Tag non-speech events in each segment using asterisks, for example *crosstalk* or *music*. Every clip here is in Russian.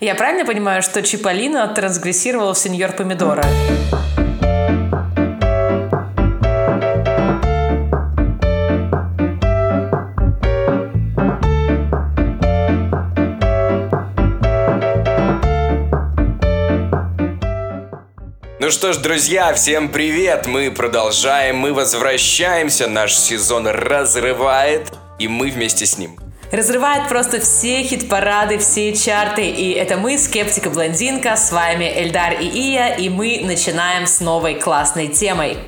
Я правильно понимаю, что Чиполлино трансгрессировал в сеньор Помидора? Ну что ж, друзья, всем привет! Мы продолжаем, мы возвращаемся, наш сезон разрывает, и мы вместе с ним. Разрывает просто все хит-парады, все чарты. И это мы, Скептика Блондинка, с вами Эльдар и Ия, и мы начинаем с новой классной темой.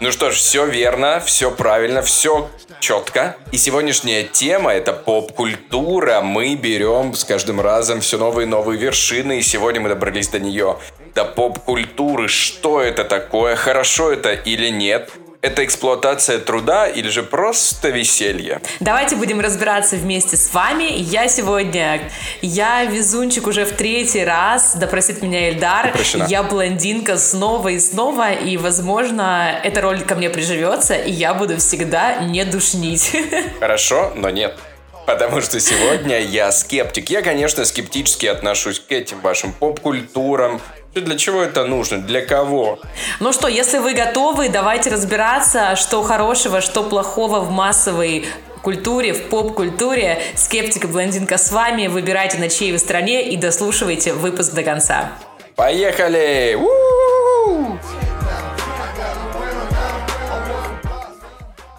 Ну что ж, все верно, все правильно, все четко. И сегодняшняя тема это поп-культура. Мы берем с каждым разом все новые и новые вершины, и сегодня мы добрались до нее. До поп-культуры. Что это такое? Хорошо это или нет? Это эксплуатация труда или же просто веселье? Давайте будем разбираться вместе с вами. Я сегодня, я везунчик уже в третий раз, да простит меня Эльдар, Прощена. я блондинка снова и снова, и, возможно, эта роль ко мне приживется, и я буду всегда не душнить. *laughs* Хорошо, но нет. Потому что сегодня я скептик. Я, конечно, скептически отношусь к этим вашим поп-культурам, для чего это нужно? Для кого? Ну что, если вы готовы, давайте разбираться, что хорошего, что плохого в массовой культуре, в поп-культуре. Скептика Блондинка с вами. Выбирайте, на чьей вы стороне и дослушивайте выпуск до конца. Поехали! У-у-у!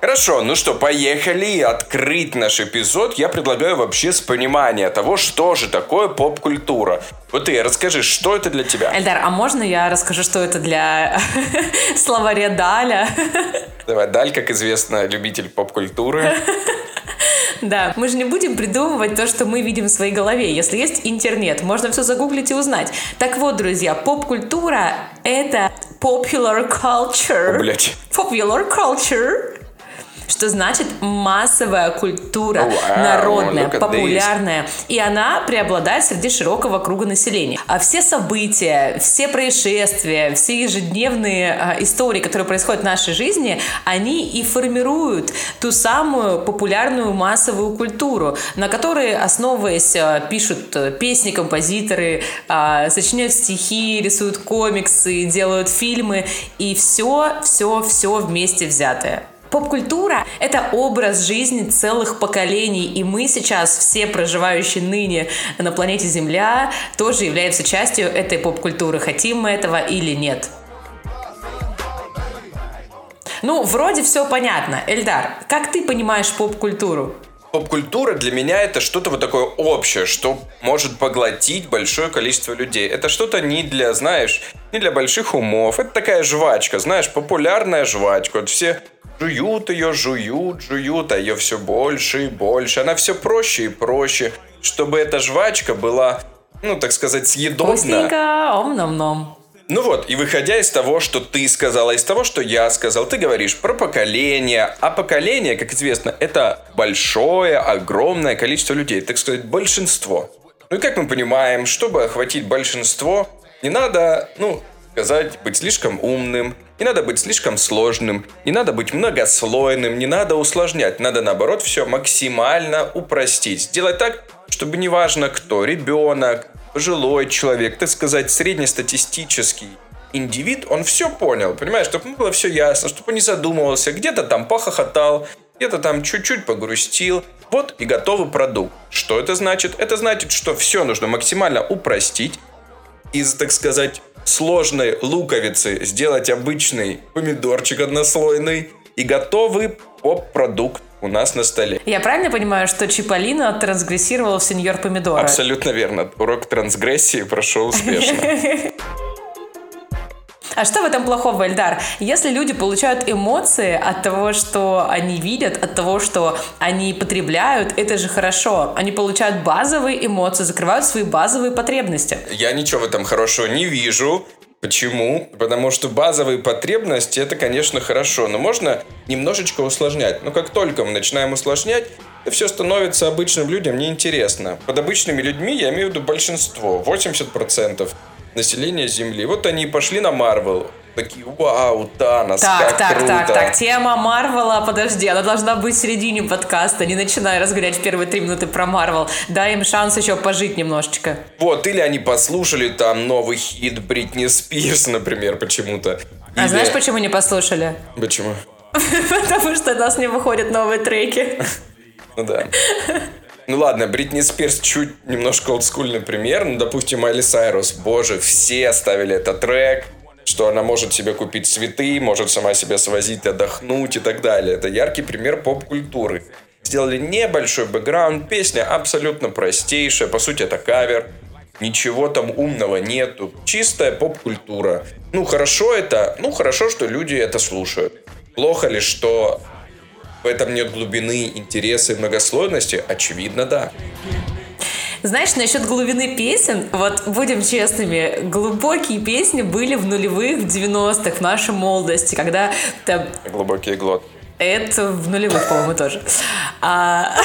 Хорошо, ну что, поехали открыть наш эпизод. Я предлагаю вообще с понимания того, что же такое поп-культура. Вот ты расскажи, что это для тебя? Эльдар, а можно я расскажу, что это для *laughs* словаря Даля? *laughs* Давай, Даль, как известно, любитель поп-культуры. *laughs* Да, мы же не будем придумывать то, что мы видим в своей голове. Если есть интернет, можно все загуглить и узнать. Так вот, друзья, поп-культура — это popular culture. О, блядь. Popular culture что значит массовая культура, wow, народная, популярная. И она преобладает среди широкого круга населения. А все события, все происшествия, все ежедневные а, истории, которые происходят в нашей жизни, они и формируют ту самую популярную массовую культуру, на которой, основываясь, а, пишут песни, композиторы, а, сочиняют стихи, рисуют комиксы, делают фильмы, и все, все, все вместе взятое. Поп-культура — это образ жизни целых поколений, и мы сейчас, все проживающие ныне на планете Земля, тоже являемся частью этой поп-культуры, хотим мы этого или нет. Ну, вроде все понятно. Эльдар, как ты понимаешь поп-культуру? Поп-культура для меня это что-то вот такое общее, что может поглотить большое количество людей. Это что-то не для, знаешь, не для больших умов. Это такая жвачка, знаешь, популярная жвачка. Вот все Жуют ее, жуют, жуют, а ее все больше и больше. Она все проще и проще, чтобы эта жвачка была, ну, так сказать, съедобна. Вкусненько, ом-ном-ном. Ну вот, и выходя из того, что ты сказала, из того, что я сказал, ты говоришь про поколение, а поколение, как известно, это большое, огромное количество людей, так сказать, большинство. Ну и как мы понимаем, чтобы охватить большинство, не надо, ну, сказать, быть слишком умным, не надо быть слишком сложным, не надо быть многослойным, не надо усложнять. Надо, наоборот, все максимально упростить. Сделать так, чтобы неважно кто, ребенок, пожилой человек, так сказать, среднестатистический индивид, он все понял, понимаешь, чтобы ему было все ясно, чтобы он не задумывался, где-то там похохотал, где-то там чуть-чуть погрустил. Вот и готовый продукт. Что это значит? Это значит, что все нужно максимально упростить из, так сказать, сложной луковицы сделать обычный помидорчик однослойный и готовый поп-продукт у нас на столе. Я правильно понимаю, что Чиполлино трансгрессировал в сеньор помидора? Абсолютно верно. Урок трансгрессии прошел успешно. *laughs* А что в этом плохого, Эльдар? Если люди получают эмоции от того, что они видят, от того, что они потребляют, это же хорошо. Они получают базовые эмоции, закрывают свои базовые потребности. Я ничего в этом хорошего не вижу. Почему? Потому что базовые потребности это, конечно, хорошо, но можно немножечко усложнять. Но как только мы начинаем усложнять, все становится обычным людям неинтересно. Под обычными людьми я имею в виду большинство, 80% населения Земли. Вот они пошли на Марвел. такие, вау, Танос, Так, как так, круто. так, так. Тема Марвела, подожди, она должна быть в середине подкаста. Не начинай разгонять в первые три минуты про Марвел. Дай им шанс еще пожить немножечко. Вот, или они послушали там новый хит Бритни Спирс, например, почему-то. А Или- знаешь, почему не послушали? Почему? *laughs* Потому что у нас не выходят новые треки. Ну да. Ну ладно, Бритни Спирс чуть немножко олдскульный пример. Ну, допустим, Майли Сайрус. Боже, все оставили этот трек, что она может себе купить цветы, может сама себя свозить, отдохнуть и так далее. Это яркий пример поп-культуры. Сделали небольшой бэкграунд, песня абсолютно простейшая, по сути это кавер. Ничего там умного нету. Чистая поп-культура. Ну, хорошо это, ну, хорошо, что люди это слушают. Плохо ли, что в этом нет глубины, интереса и многослойности? Очевидно, да. Знаешь, насчет глубины песен, вот будем честными, глубокие песни были в нулевых, в 90-х, в нашей молодости, когда там Глубокий глот. Это в нулевых, по-моему, тоже. А,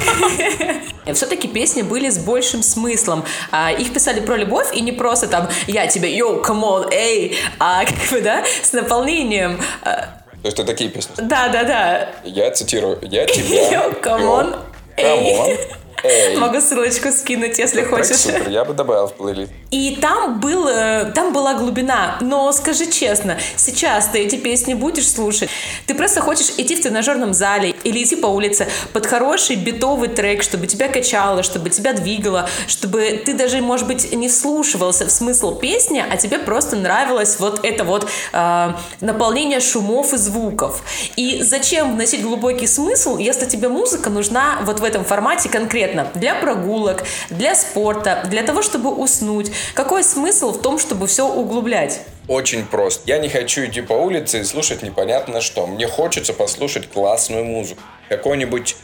*laughs* Все-таки песни были с большим смыслом. А, Их писали про любовь, и не просто там «я тебе, йоу, on, эй», а *laughs* как бы, да, с наполнением. А, То есть это такие песни. Да-да-да. Я цитирую. Я *laughs* тебя... On, Йоу, эй. Могу ссылочку скинуть, если Трек хочешь. супер, я бы добавил в плейлист. И там, был, э, там была глубина. Но скажи честно, сейчас ты эти песни будешь слушать? Ты просто хочешь идти в тренажерном зале или идти по улице под хороший битовый трек, чтобы тебя качало, чтобы тебя двигало, чтобы ты даже, может быть, не вслушивался в смысл песни, а тебе просто нравилось вот это вот э, наполнение шумов и звуков. И зачем вносить глубокий смысл, если тебе музыка нужна вот в этом формате конкретно для прогулок, для спорта, для того, чтобы уснуть? Какой смысл в том, чтобы все углублять? Очень просто. Я не хочу идти по улице и слушать непонятно что. Мне хочется послушать классную музыку. Какой-нибудь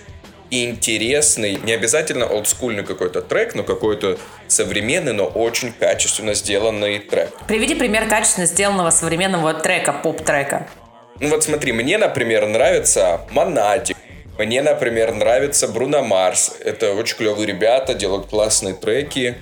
интересный, не обязательно олдскульный какой-то трек, но какой-то современный, но очень качественно сделанный трек. Приведи пример качественно сделанного современного трека, поп-трека. Ну вот смотри, мне, например, нравится Монатик. Мне, например, нравится Бруно Марс. Это очень клевые ребята, делают классные треки.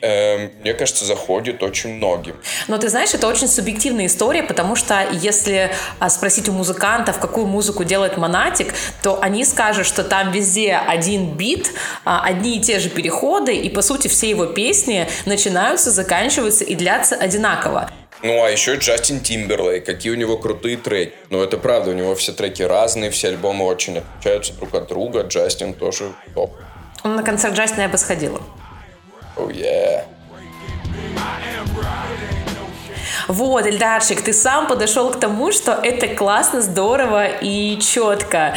Эм, мне кажется, заходит очень многим. Но ты знаешь, это очень субъективная история, потому что если а, спросить у музыкантов, какую музыку делает Монатик, то они скажут, что там везде один бит, а, одни и те же переходы, и по сути все его песни начинаются, заканчиваются и длятся одинаково. Ну, а еще Джастин Тимберлейк, какие у него крутые треки. Ну, это правда, у него все треки разные, все альбомы очень отличаются друг от друга. Джастин тоже топ. На концерт Джастина я бы сходила. Oh, yeah. Вот, Эльдарчик, ты сам подошел к тому, что это классно, здорово и четко.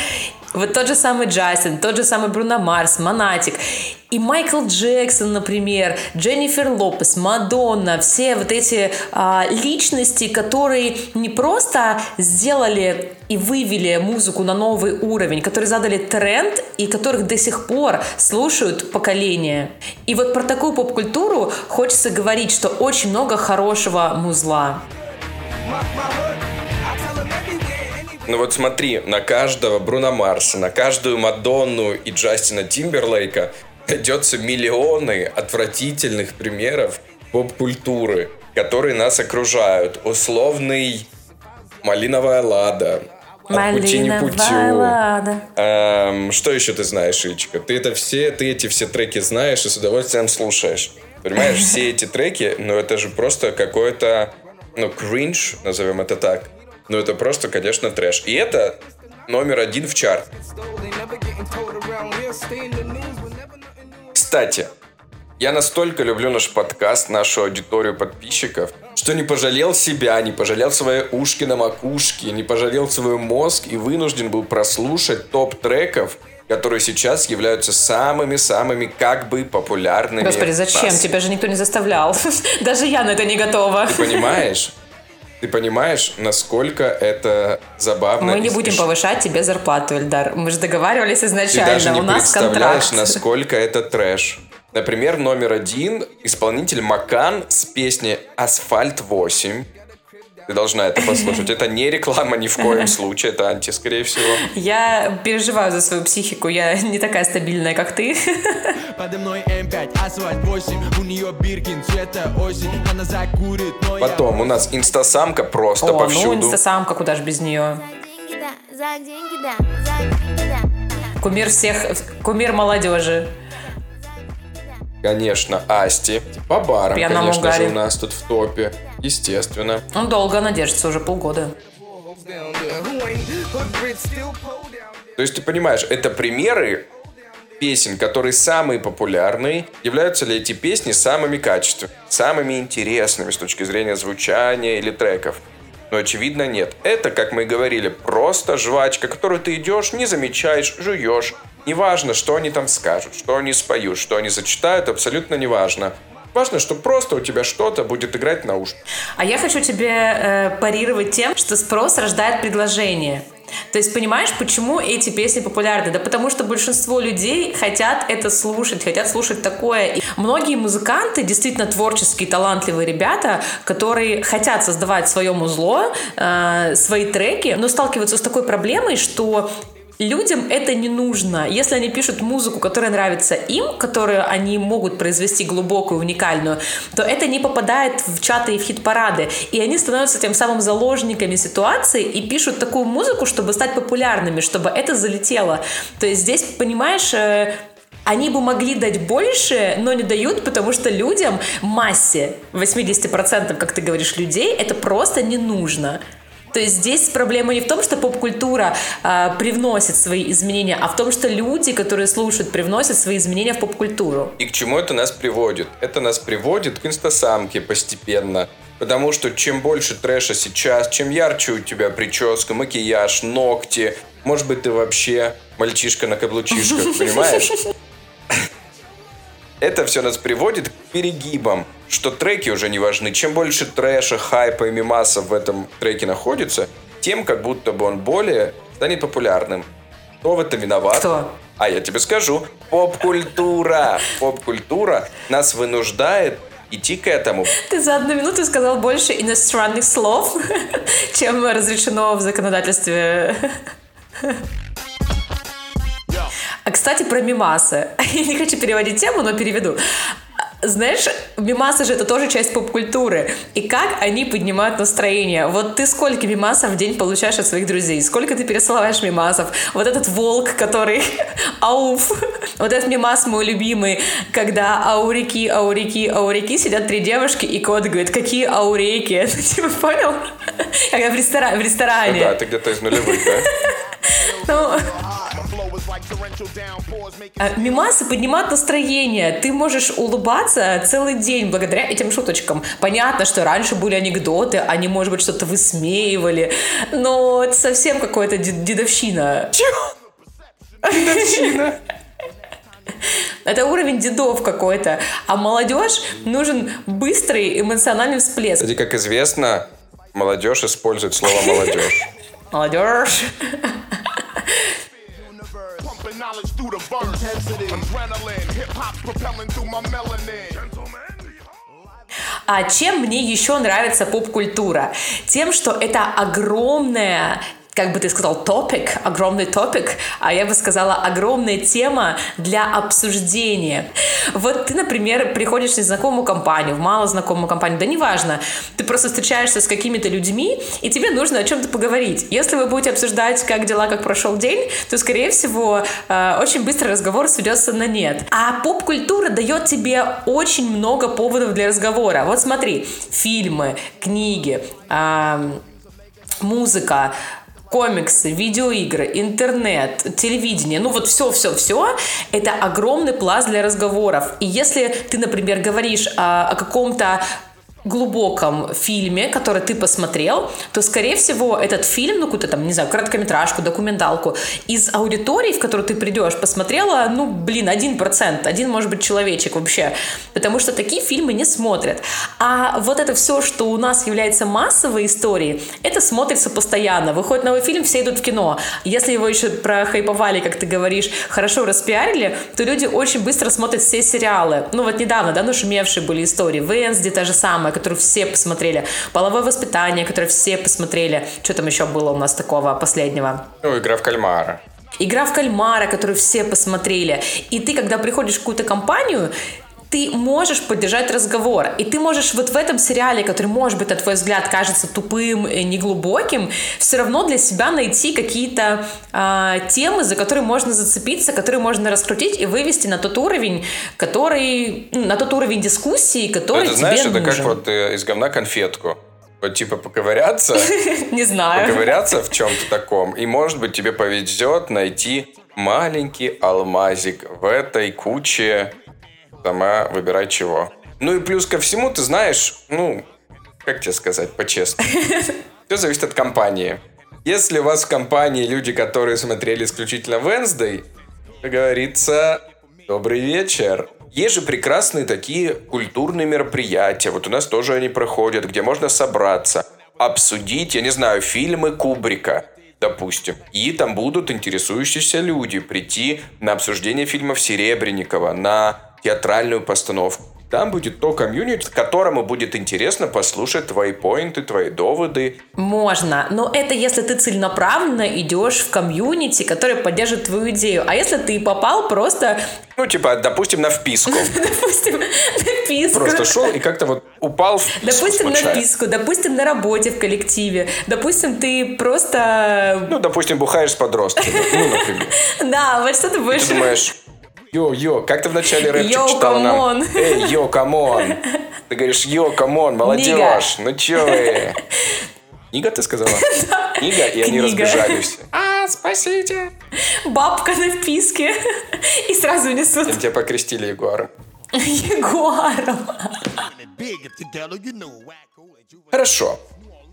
Вот тот же самый Джастин, тот же самый Бруно Марс, Монатик. И Майкл Джексон, например, Дженнифер Лопес, Мадонна, все вот эти а, личности, которые не просто сделали и вывели музыку на новый уровень, которые задали тренд и которых до сих пор слушают поколения. И вот про такую поп-культуру хочется говорить, что очень много хорошего музла. Ну вот смотри, на каждого Бруно Марса, на каждую Мадонну и Джастина Тимберлейка найдется миллионы отвратительных примеров поп-культуры, которые нас окружают. Условный «Малиновая лада», «От пути не путю». Эм, что еще ты знаешь, Ичка? Ты это все, ты эти все треки знаешь и с удовольствием слушаешь. Понимаешь, все эти треки, ну это же просто какой-то, ну, кринж, назовем это так. Ну это просто, конечно, трэш. И это номер один в чарт. Кстати, я настолько люблю наш подкаст, нашу аудиторию подписчиков, что не пожалел себя, не пожалел свои ушки на макушке, не пожалел свой мозг и вынужден был прослушать топ треков, которые сейчас являются самыми-самыми как бы популярными. Господи, зачем? нас. Тебя же никто не заставлял. *laughs* Даже я на это не готова. Ты понимаешь? Ты понимаешь, насколько это забавно? Мы не будем повышать тебе зарплату, Эльдар. Мы же договаривались Ты изначально. даже не У нас представляешь, контракт. насколько это трэш. Например, номер один исполнитель Макан с песней «Асфальт 8». Ты должна это послушать. Это не реклама ни в коем случае, это анти, скорее всего. Я переживаю за свою психику, я не такая стабильная, как ты. Подо мной М5, асфальт 8, у нее Биркин, цвета осень, она закурит, но Потом у нас инстасамка просто О, повсюду. ну инстасамка, куда же без нее. Кумир всех, кумир молодежи. Конечно, Асти. По барам, Пьяном конечно угаре. же, у нас тут в топе. Естественно. Он долго надержится, уже полгода. То есть ты понимаешь, это примеры песен, которые самые популярные. Являются ли эти песни самыми качественными, самыми интересными с точки зрения звучания или треков? Но очевидно нет. Это, как мы и говорили, просто жвачка, которую ты идешь, не замечаешь, жуешь, Неважно, что они там скажут, что они споют, что они зачитают, абсолютно неважно. Важно, что просто у тебя что-то будет играть на ушко. А я хочу тебе э, парировать тем, что спрос рождает предложение. То есть, понимаешь, почему эти песни популярны? Да потому что большинство людей хотят это слушать, хотят слушать такое. И многие музыканты, действительно творческие, талантливые ребята, которые хотят создавать свое музло, э, свои треки, но сталкиваются с такой проблемой, что людям это не нужно. Если они пишут музыку, которая нравится им, которую они могут произвести глубокую, уникальную, то это не попадает в чаты и в хит-парады. И они становятся тем самым заложниками ситуации и пишут такую музыку, чтобы стать популярными, чтобы это залетело. То есть здесь, понимаешь, э, они бы могли дать больше, но не дают, потому что людям, массе, 80%, как ты говоришь, людей, это просто не нужно. То есть здесь проблема не в том, что поп-культура э, привносит свои изменения, а в том, что люди, которые слушают, привносят свои изменения в поп-культуру. И к чему это нас приводит? Это нас приводит к инстасамке постепенно. Потому что чем больше трэша сейчас, чем ярче у тебя прическа, макияж, ногти, может быть, ты вообще мальчишка на каблучишках, *laughs* понимаешь? Это все нас приводит к перегибам что треки уже не важны. Чем больше трэша, хайпа и мимаса в этом треке находится, тем как будто бы он более станет популярным. Кто в этом виноват? Кто? А я тебе скажу. Поп-культура. Поп-культура нас вынуждает идти к этому. Ты за одну минуту сказал больше иностранных слов, *laughs* чем разрешено в законодательстве. А, кстати, про мимасы. *laughs* Я не хочу переводить тему, но переведу. Знаешь, мимасы же это тоже часть поп-культуры. И как они поднимают настроение. Вот ты сколько мимасов в день получаешь от своих друзей? Сколько ты пересылаешь мимасов? Вот этот волк, который *laughs* ауф. Вот этот мимас мой любимый, когда аурики, аурики, аурики сидят три девушки, и кот говорит, какие аурейки? Ты *laughs* типа понял? Когда в, ресторане. В ресторане. Ну да, ты где-то из нулевых, да? Ну, мимасы поднимают настроение. Ты можешь улыбаться целый день благодаря этим шуточкам. Понятно, что раньше были анекдоты, они, может быть, что-то высмеивали, но это совсем какая-то дедовщина. Чего? Дедовщина? Это уровень дедов какой-то. А молодежь нужен быстрый эмоциональный всплеск. Кстати, как известно, молодежь использует слово молодежь. Молодежь. Adrenaline, hip-hop's propelling through my melanin. А чем мне еще нравится поп-культура? Тем, что это огромная как бы ты сказал, топик, огромный топик, а я бы сказала, огромная тема для обсуждения. Вот ты, например, приходишь в незнакомую компанию, в малознакомую компанию, да неважно, ты просто встречаешься с какими-то людьми, и тебе нужно о чем-то поговорить. Если вы будете обсуждать, как дела, как прошел день, то, скорее всего, э, очень быстро разговор сведется на нет. А поп-культура дает тебе очень много поводов для разговора. Вот смотри, фильмы, книги, музыка, комиксы, видеоигры, интернет, телевидение, ну вот все-все-все, это огромный пласт для разговоров. И если ты, например, говоришь о, о каком-то глубоком фильме, который ты посмотрел, то, скорее всего, этот фильм, ну, какую-то там, не знаю, короткометражку, документалку, из аудитории, в которую ты придешь, посмотрела, ну, блин, один процент, один, может быть, человечек вообще, потому что такие фильмы не смотрят. А вот это все, что у нас является массовой историей, это смотрится постоянно. Выходит новый фильм, все идут в кино. Если его еще прохайповали, как ты говоришь, хорошо распиарили, то люди очень быстро смотрят все сериалы. Ну, вот недавно, да, нашумевшие были истории. Венсди та же самая, самое, которую все посмотрели. Половое воспитание, которое все посмотрели. Что там еще было у нас такого последнего? Ну, игра в кальмара. Игра в кальмара, которую все посмотрели. И ты, когда приходишь в какую-то компанию, ты можешь поддержать разговор. И ты можешь вот в этом сериале, который, может быть, на твой взгляд кажется тупым, неглубоким, все равно для себя найти какие-то э, темы, за которые можно зацепиться, которые можно раскрутить и вывести на тот уровень, который, ну, на тот уровень дискуссии, который это, тебе знаешь, нужен. это как вот э, из говна конфетку. Вот типа поковыряться. *laughs* Не знаю. Поковыряться в чем-то таком. И может быть тебе повезет найти маленький алмазик в этой куче сама выбирай чего. Ну и плюс ко всему, ты знаешь, ну, как тебе сказать, по-честному. *laughs* Все зависит от компании. Если у вас в компании люди, которые смотрели исключительно Wednesday, как говорится, добрый вечер. Есть же прекрасные такие культурные мероприятия. Вот у нас тоже они проходят, где можно собраться, обсудить, я не знаю, фильмы Кубрика, допустим. И там будут интересующиеся люди прийти на обсуждение фильмов Серебренникова, на театральную постановку. Там будет то комьюнити, которому будет интересно послушать твои поинты, твои доводы. Можно, но это если ты целенаправленно идешь в комьюнити, который поддержит твою идею. А если ты попал просто... Ну, типа, допустим, на вписку. *laughs* Допустим, на вписку. Просто шел и как-то вот упал в Допустим, на вписку, допустим, на работе в коллективе. Допустим, ты просто... Ну, допустим, бухаешь с подростками. Ну, например. *laughs* Да, вот что ты будешь... Ты думаешь, *laughs* Йо-йо, как ты в начале рэпчик yo, читала нам? Эй, yo, come on. *laughs* Ты говоришь, yo, come on, молодежь. Ну чё вы? *laughs* Книга ты сказала? Книга, и они разбежались. *laughs* А, спасите. Бабка на вписке. И сразу несут. Тебя покрестили Ягуаром. Ягуаром. Хорошо.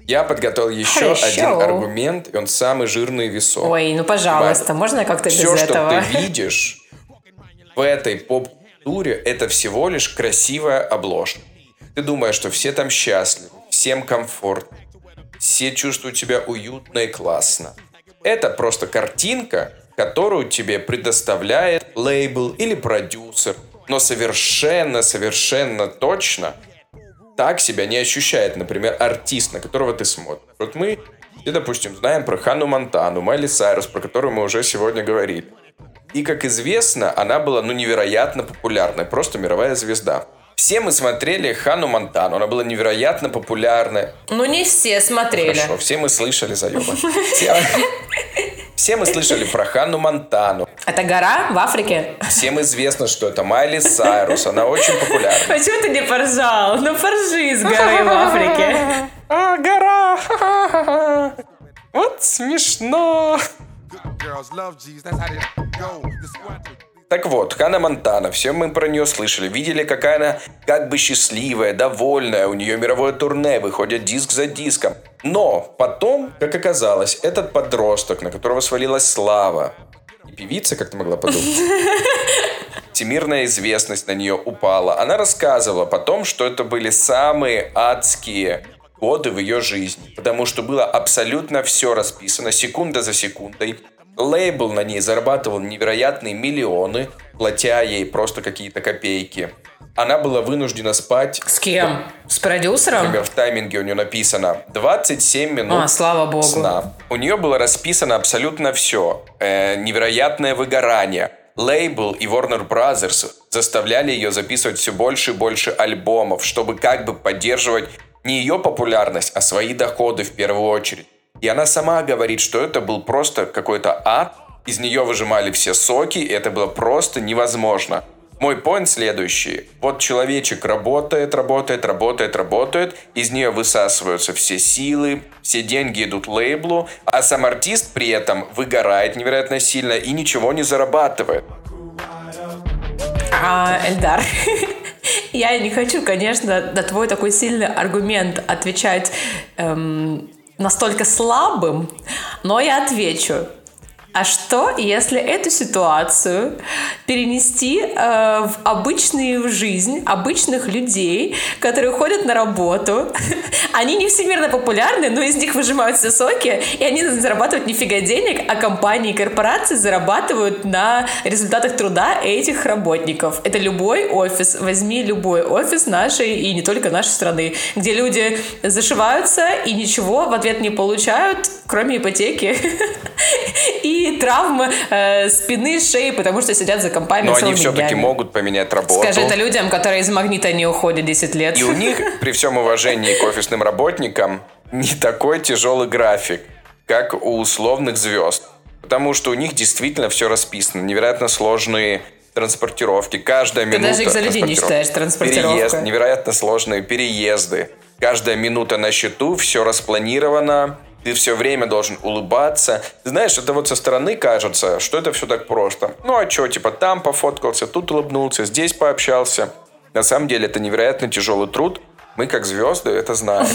Я подготовил еще Хорошо. один аргумент, и он самый жирный и весомый. Ой, ну пожалуйста, можно как-то без Все, этого? что ты видишь в этой поп-культуре, это всего лишь красивая обложка. Ты думаешь, что все там счастливы, всем комфортно, все чувствуют себя уютно и классно. Это просто картинка, которую тебе предоставляет лейбл или продюсер, но совершенно-совершенно точно так себя не ощущает, например, артист, на которого ты смотришь. Вот мы, и, допустим, знаем про Ханну Монтану, Майли Сайрус, про которую мы уже сегодня говорили. И, как известно, она была, ну, невероятно популярной, просто мировая звезда. Все мы смотрели Хану Монтану, она была невероятно популярная. Ну, не все смотрели. Хорошо, все мы слышали, заеба. Все, мы слышали про Хану Монтану. Это гора в Африке? Всем известно, что это Майли Сайрус, она очень популярна. Почему ты не поржал? Ну, поржи с горы в Африке. А, гора! *laughs* Вот смешно. Так вот, Хана Монтана, все мы про нее слышали, видели, какая она как бы счастливая, довольная, у нее мировое турне, выходит диск за диском. Но потом, как оказалось, этот подросток, на которого свалилась слава, и певица, как ты могла подумать, *laughs* всемирная известность на нее упала. Она рассказывала потом, что это были самые адские годы в ее жизни, потому что было абсолютно все расписано, секунда за секундой. Лейбл на ней зарабатывал невероятные миллионы, платя ей просто какие-то копейки. Она была вынуждена спать. С кем? С продюсером? Например, в тайминге у нее написано 27 минут А, слава богу. сна. У нее было расписано абсолютно все. Э, невероятное выгорание. Лейбл и Warner Brothers заставляли ее записывать все больше и больше альбомов, чтобы как бы поддерживать не ее популярность, а свои доходы в первую очередь. И она сама говорит, что это был просто какой-то ад, из нее выжимали все соки, и это было просто невозможно. Мой поинт следующий. Вот человечек работает, работает, работает, работает, из нее высасываются все силы, все деньги идут лейблу, а сам артист при этом выгорает невероятно сильно и ничего не зарабатывает. А, Эльдар, *laughs* *laughs* я не хочу, конечно, на твой такой сильный аргумент отвечать эм, настолько слабым, но я отвечу. А что, если эту ситуацию перенести э, в обычную жизнь обычных людей, которые ходят на работу? *laughs* Они не всемирно популярны, но из них выжимают все соки, и они зарабатывают нифига денег, а компании и корпорации зарабатывают на результатах труда этих работников. Это любой офис. Возьми любой офис нашей и не только нашей страны, где люди зашиваются и ничего в ответ не получают, кроме ипотеки *laughs* и *laughs* травмы э, спины, шеи, потому что сидят за компанию. Но они все-таки могут поменять работу. Скажи это людям, которые из магнита не уходят 10 лет. И у них, *laughs* при всем уважении к офисным работникам, не такой тяжелый график, как у условных звезд. Потому что у них действительно все расписано. Невероятно сложные транспортировки. Каждая Ты минута... даже экзалюди не считаешь транспортировкой. Переезд, невероятно сложные переезды. Каждая минута на счету, все распланировано. Ты все время должен улыбаться. Знаешь, это вот со стороны кажется, что это все так просто. Ну а что, типа там пофоткался, тут улыбнулся, здесь пообщался. На самом деле это невероятно тяжелый труд. Мы, как звезды, это знаем.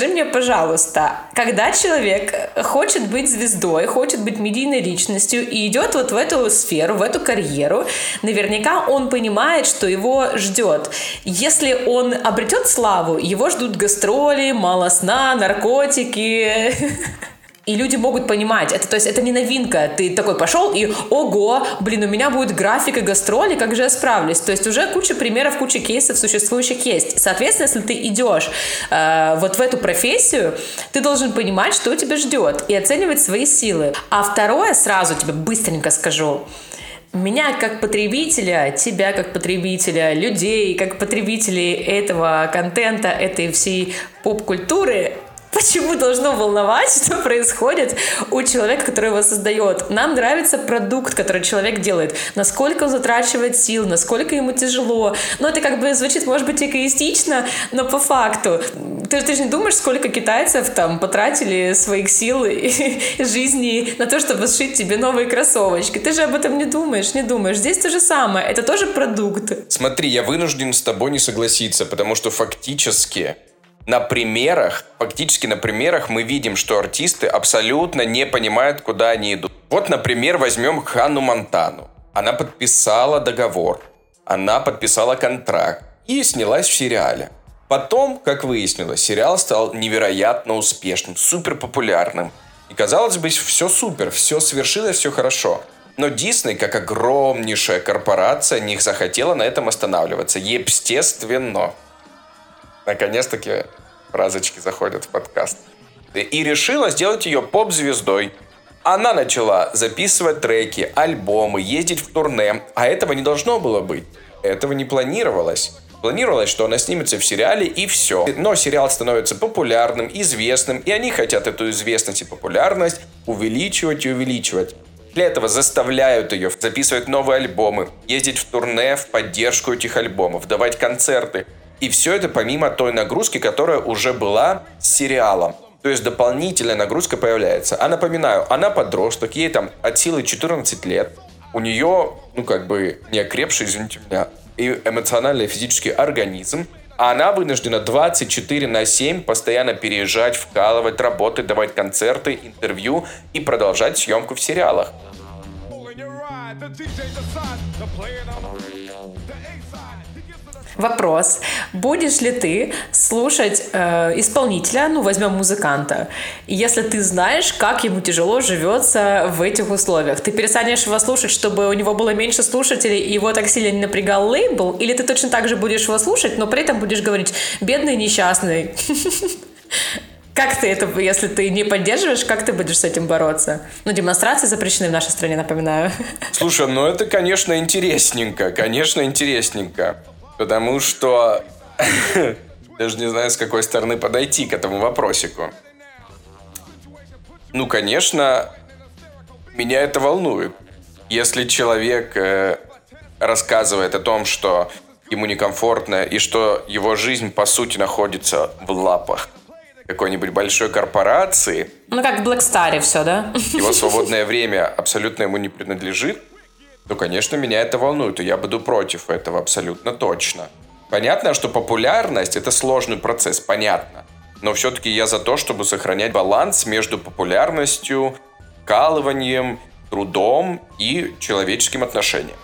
Скажи мне, пожалуйста, когда человек хочет быть звездой, хочет быть медийной личностью и идет вот в эту сферу, в эту карьеру, наверняка он понимает, что его ждет. Если он обретет славу, его ждут гастроли, мало сна, наркотики. *laughs* И люди могут понимать, это, то есть это не новинка. Ты такой пошел и, ого, блин, у меня будет график и гастроли, как же я справлюсь? То есть уже куча примеров, куча кейсов существующих есть. Соответственно, если ты идешь э, вот в эту профессию, ты должен понимать, что тебя ждет и оценивать свои силы. А второе, сразу тебе быстренько скажу, меня как потребителя, тебя как потребителя, людей как потребителей этого контента, этой всей поп-культуры Почему должно волновать, что происходит у человека, который его создает? Нам нравится продукт, который человек делает. Насколько он затрачивает сил, насколько ему тяжело. Ну, это как бы звучит, может быть, эгоистично, но по факту. Ты, ты же не думаешь, сколько китайцев там потратили своих сил и жизни на то, чтобы сшить тебе новые кроссовочки. Ты же об этом не думаешь, не думаешь. Здесь то же самое. Это тоже продукт. Смотри, я вынужден с тобой не согласиться, потому что фактически на примерах, фактически на примерах мы видим, что артисты абсолютно не понимают, куда они идут. Вот, например, возьмем Ханну Монтану. Она подписала договор, она подписала контракт и снялась в сериале. Потом, как выяснилось, сериал стал невероятно успешным, супер популярным. И казалось бы, все супер, все свершилось, все хорошо. Но Дисней, как огромнейшая корпорация, не захотела на этом останавливаться. Естественно. Наконец-таки фразочки заходят в подкаст. И решила сделать ее поп-звездой. Она начала записывать треки, альбомы, ездить в турне, а этого не должно было быть. Этого не планировалось. Планировалось, что она снимется в сериале и все. Но сериал становится популярным, известным, и они хотят эту известность и популярность увеличивать и увеличивать. Для этого заставляют ее записывать новые альбомы, ездить в турне в поддержку этих альбомов, давать концерты. И все это помимо той нагрузки, которая уже была с сериалом. То есть дополнительная нагрузка появляется. А напоминаю, она подросток, ей там от силы 14 лет. У нее, ну как бы, не окрепший, извините меня, и эмоциональный и физический организм. А она вынуждена 24 на 7 постоянно переезжать, вкалывать, работать, давать концерты, интервью и продолжать съемку в сериалах. Вопрос. Будешь ли ты слушать э, исполнителя, ну, возьмем музыканта, если ты знаешь, как ему тяжело живется в этих условиях? Ты перестанешь его слушать, чтобы у него было меньше слушателей, и его так сильно не напрягал лейбл? Или ты точно так же будешь его слушать, но при этом будешь говорить «бедный, несчастный»? *laughs* Как ты это, если ты не поддерживаешь, как ты будешь с этим бороться? Ну, демонстрации запрещены в нашей стране, напоминаю. *laughs* Слушай, ну это, конечно, интересненько, конечно, интересненько. Потому что *laughs* даже не знаю, с какой стороны подойти к этому вопросику. Ну, конечно, меня это волнует. Если человек э, рассказывает о том, что ему некомфортно и что его жизнь, по сути, находится в лапах какой-нибудь большой корпорации. Ну, как в Black Star все, да? Его *laughs* свободное время абсолютно ему не принадлежит то, конечно, меня это волнует, и я буду против этого абсолютно точно. Понятно, что популярность это сложный процесс, понятно. Но все-таки я за то, чтобы сохранять баланс между популярностью, калыванием, трудом и человеческим отношением.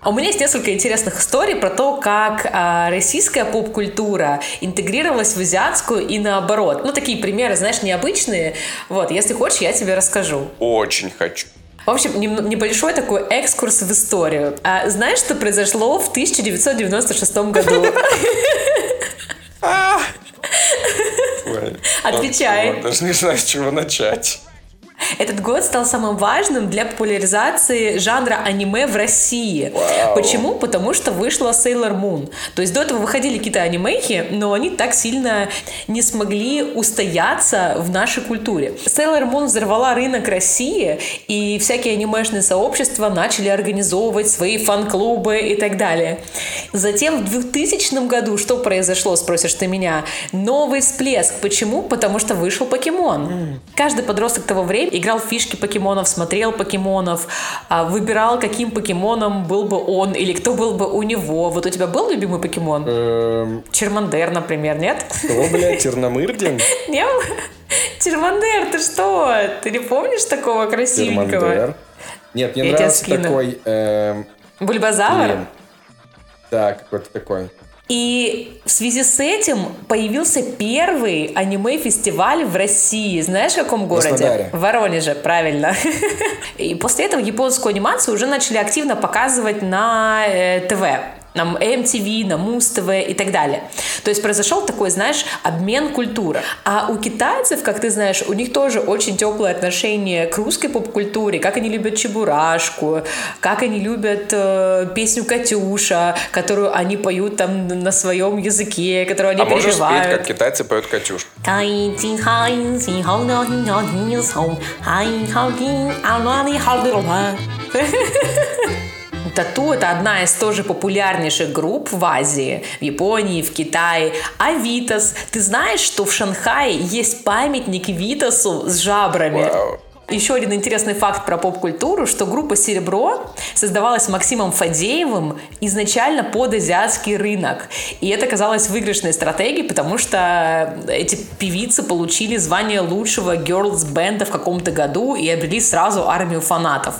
А у меня есть несколько интересных историй про то, как а, российская поп-культура интегрировалась в азиатскую и наоборот. Ну, такие примеры, знаешь, необычные. Вот, если хочешь, я тебе расскажу. Очень хочу. В общем, небольшой такой экскурс в историю. А знаешь, что произошло в 1996 году? *laughs* *laughs* Отвечай. Даже не знаю, с чего начать. Этот год стал самым важным для популяризации жанра аниме в России. Вау. Почему? Потому что вышла Sailor Moon. То есть до этого выходили какие-то анимехи, но они так сильно не смогли устояться в нашей культуре. Sailor Moon взорвала рынок России, и всякие анимешные сообщества начали организовывать свои фан-клубы и так далее. Затем в 2000 году что произошло, спросишь ты меня? Новый всплеск. Почему? Потому что вышел покемон. Каждый подросток того времени играл в фишки покемонов, смотрел покемонов, а, выбирал, каким покемоном был бы он или кто был бы у него. Вот у тебя был любимый покемон? Эм. Чермандер, например, нет? Кто, блядь, Терномырдин? *laughs* Не Чермандер, ты что? Ты не помнишь такого красивенького? Нет, мне нравится такой... Эм, Бульбазавр? Да, какой-то такой. И в связи с этим появился первый аниме-фестиваль в России. Знаешь, в каком городе? В Воронеже, правильно. *laughs* И после этого японскую анимацию уже начали активно показывать на э, ТВ на MTV, на Муз-ТВ и так далее. То есть произошел такой, знаешь, обмен культуры. А у китайцев, как ты знаешь, у них тоже очень теплое отношение к русской поп-культуре, как они любят Чебурашку, как они любят э, песню «Катюша», которую они поют там на своем языке, которую они а переживают. А можешь спеть, как китайцы поют «Катюш»? Тату — это одна из тоже популярнейших групп в Азии, в Японии, в Китае. А Витас, ты знаешь, что в Шанхае есть памятник Витасу с жабрами? Wow. Еще один интересный факт про поп-культуру, что группа «Серебро» создавалась Максимом Фадеевым изначально под азиатский рынок. И это казалось выигрышной стратегией, потому что эти певицы получили звание лучшего girls бенда в каком-то году и обрели сразу армию фанатов.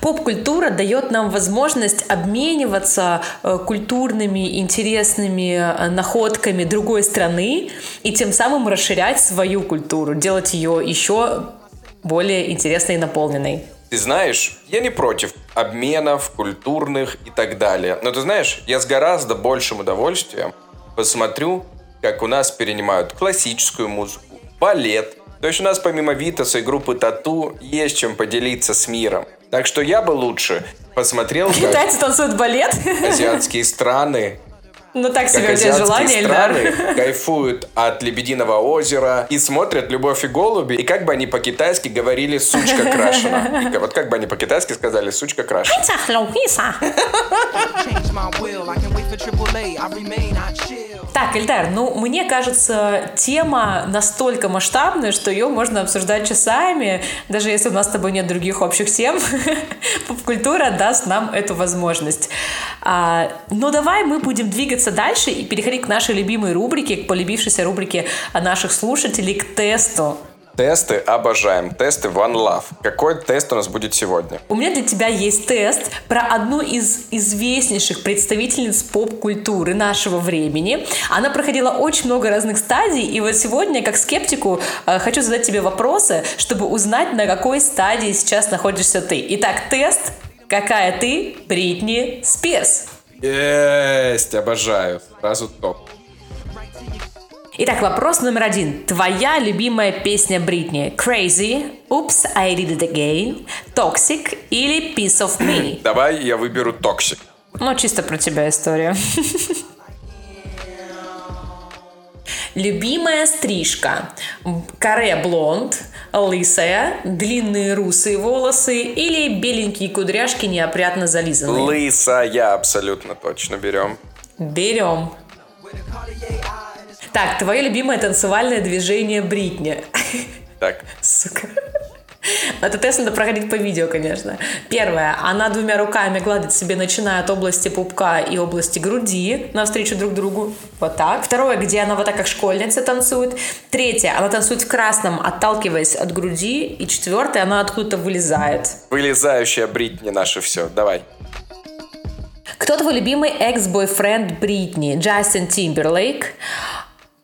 Поп-культура дает нам возможность обмениваться э, культурными, интересными э, находками другой страны и тем самым расширять свою культуру, делать ее еще более интересной и наполненной. Ты знаешь, я не против обменов культурных и так далее. Но ты знаешь, я с гораздо большим удовольствием посмотрю, как у нас перенимают классическую музыку, балет. То есть у нас помимо Витаса и группы Тату есть чем поделиться с миром. Так что я бы лучше посмотрел... Китайцы танцуют балет? Азиатские страны ну так себе у тебя желание, страны кайфуют от Лебединого озера и смотрят «Любовь и голуби», и как бы они по-китайски говорили «сучка крашена». И вот как бы они по-китайски сказали «сучка крашена». Так, Эльдар, ну, мне кажется, тема настолько масштабная, что ее можно обсуждать часами, даже если у нас с тобой нет других общих тем. *laughs* Поп-культура даст нам эту возможность. А, но давай мы будем двигаться дальше и переходить к нашей любимой рубрике, к полюбившейся рубрике наших слушателей, к тесту. Тесты обожаем. Тесты One Love. Какой тест у нас будет сегодня? У меня для тебя есть тест про одну из известнейших представительниц поп-культуры нашего времени. Она проходила очень много разных стадий, и вот сегодня, как скептику, э, хочу задать тебе вопросы, чтобы узнать, на какой стадии сейчас находишься ты. Итак, тест Какая ты, Бритни Спирс? Есть, обожаю. Сразу топ. Итак, вопрос номер один. Твоя любимая песня Бритни? Crazy, Oops, I Did It Again, Toxic или Piece of Me? Давай я выберу Toxic. Ну, чисто про тебя история. *laughs* Любимая стрижка. Каре блонд, лысая, длинные русые волосы или беленькие кудряшки неопрятно зализанные? Лысая, абсолютно точно берем. Берем. Так, твое любимое танцевальное движение Бритни. Так. *laughs* Сука. Это тест надо проходить по видео, конечно. Первое. Она двумя руками гладит себе, начиная от области пупка и области груди, навстречу друг другу. Вот так. Второе, где она вот так, как школьница, танцует. Третье. Она танцует в красном, отталкиваясь от груди. И четвертое, она откуда-то вылезает. Вылезающая Бритни наше все. Давай. Кто твой любимый экс-бойфренд Бритни? Джастин Тимберлейк.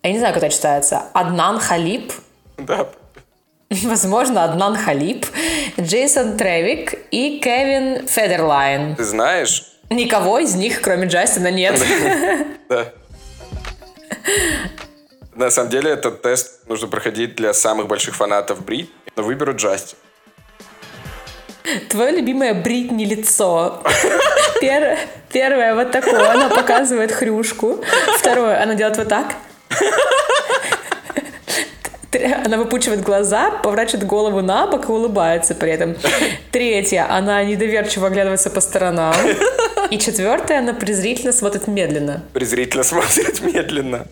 Я не знаю, как это читается. Аднан Халип. Да. *laughs* Возможно, Аднан Халип, Джейсон Тревик и Кевин Федерлайн. Ты знаешь? Никого из них, кроме Джастина, нет. Да. *laughs* На самом деле, этот тест нужно проходить для самых больших фанатов Брит, но выберу Джастин. Твое любимое Бритни лицо. *laughs* Первое, первое вот такое, она показывает хрюшку. Второе, она делает вот так. *laughs* Она выпучивает глаза, поворачивает голову на бок и улыбается при этом. *laughs* Третье, она недоверчиво оглядывается по сторонам. *laughs* И четвертое, она презрительно смотрит медленно. Презрительно смотрит медленно.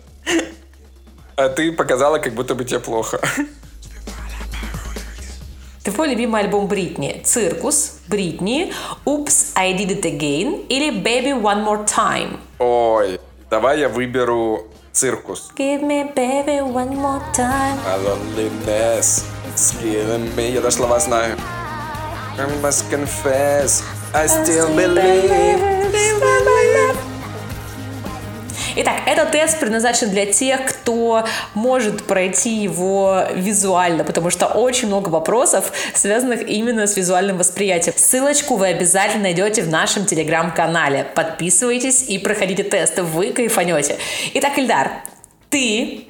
А ты показала, как будто бы тебе плохо. Твой любимый альбом Бритни? Circus, Britney, Oops, I Did It Again или Baby One More Time? Ой, давай я выберу циркус. Give me baby one more time. My loneliness is killing me. Я даже слова знаю. I must confess, I still believe. Итак, этот тест предназначен для тех, кто может пройти его визуально, потому что очень много вопросов, связанных именно с визуальным восприятием. Ссылочку вы обязательно найдете в нашем телеграм-канале. Подписывайтесь и проходите тесты, вы кайфанете. Итак, Ильдар, ты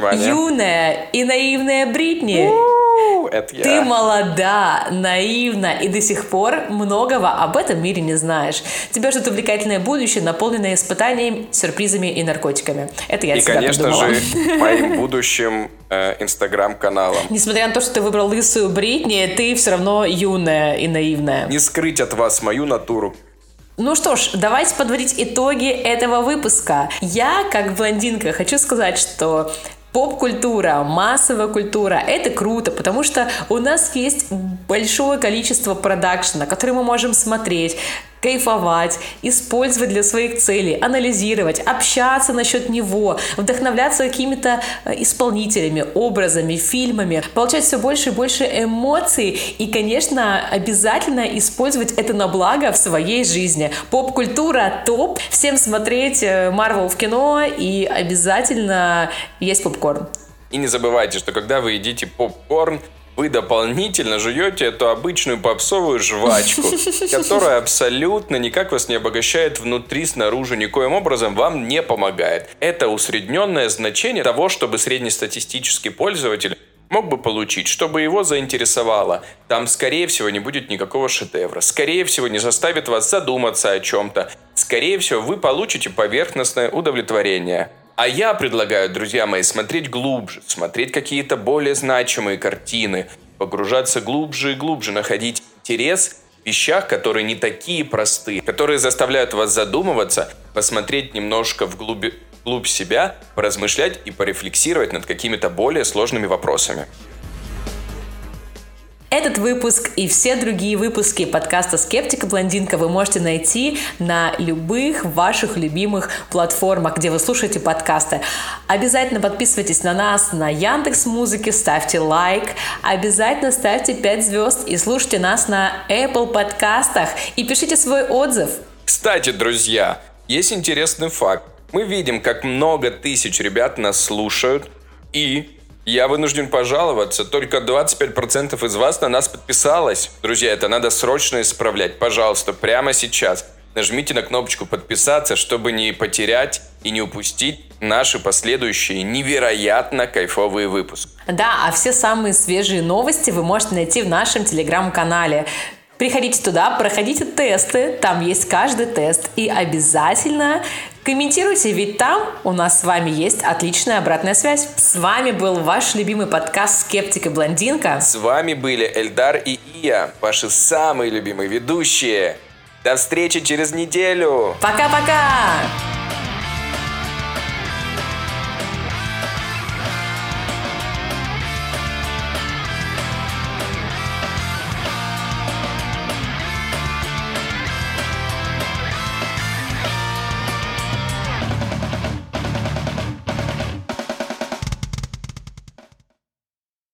Внимание. юная и наивная Бритни. Это я. Ты молода, наивна и до сих пор многого об этом мире не знаешь. Тебя ждет увлекательное будущее, наполненное испытаниями, сюрпризами и наркотиками. Это я И, конечно придумала. же, *laughs* моим будущим э, инстаграм-каналом. Несмотря на то, что ты выбрал лысую Бритни, ты все равно юная и наивная. Не скрыть от вас мою натуру. Ну что ж, давайте подводить итоги этого выпуска. Я, как блондинка, хочу сказать, что поп-культура, массовая культура – это круто, потому что у нас есть большое количество продакшена, который мы можем смотреть, кайфовать, использовать для своих целей, анализировать, общаться насчет него, вдохновляться какими-то э, исполнителями, образами, фильмами, получать все больше и больше эмоций и, конечно, обязательно использовать это на благо в своей жизни. Поп-культура топ, всем смотреть э, Марвел в кино и обязательно есть попкорн. И не забывайте, что когда вы едите попкорн, вы дополнительно жуете эту обычную попсовую жвачку, *laughs* которая абсолютно никак вас не обогащает внутри, снаружи, никоим образом вам не помогает. Это усредненное значение того, чтобы среднестатистический пользователь мог бы получить, чтобы его заинтересовало. Там, скорее всего, не будет никакого шедевра. Скорее всего, не заставит вас задуматься о чем-то. Скорее всего, вы получите поверхностное удовлетворение. А я предлагаю, друзья мои, смотреть глубже, смотреть какие-то более значимые картины, погружаться глубже и глубже, находить интерес в вещах, которые не такие простые, которые заставляют вас задумываться, посмотреть немножко вглубь, вглубь себя, поразмышлять и порефлексировать над какими-то более сложными вопросами. Этот выпуск и все другие выпуски подкаста «Скептика Блондинка» вы можете найти на любых ваших любимых платформах, где вы слушаете подкасты. Обязательно подписывайтесь на нас на Яндекс Музыке, ставьте лайк, обязательно ставьте 5 звезд и слушайте нас на Apple подкастах и пишите свой отзыв. Кстати, друзья, есть интересный факт. Мы видим, как много тысяч ребят нас слушают, и я вынужден пожаловаться, только 25% из вас на нас подписалось. Друзья, это надо срочно исправлять. Пожалуйста, прямо сейчас. Нажмите на кнопочку подписаться, чтобы не потерять и не упустить наши последующие невероятно кайфовые выпуски. Да, а все самые свежие новости вы можете найти в нашем телеграм-канале. Приходите туда, проходите тесты, там есть каждый тест. И обязательно комментируйте, ведь там у нас с вами есть отличная обратная связь. С вами был ваш любимый подкаст «Скептик и блондинка». С вами были Эльдар и Ия, ваши самые любимые ведущие. До встречи через неделю! Пока-пока!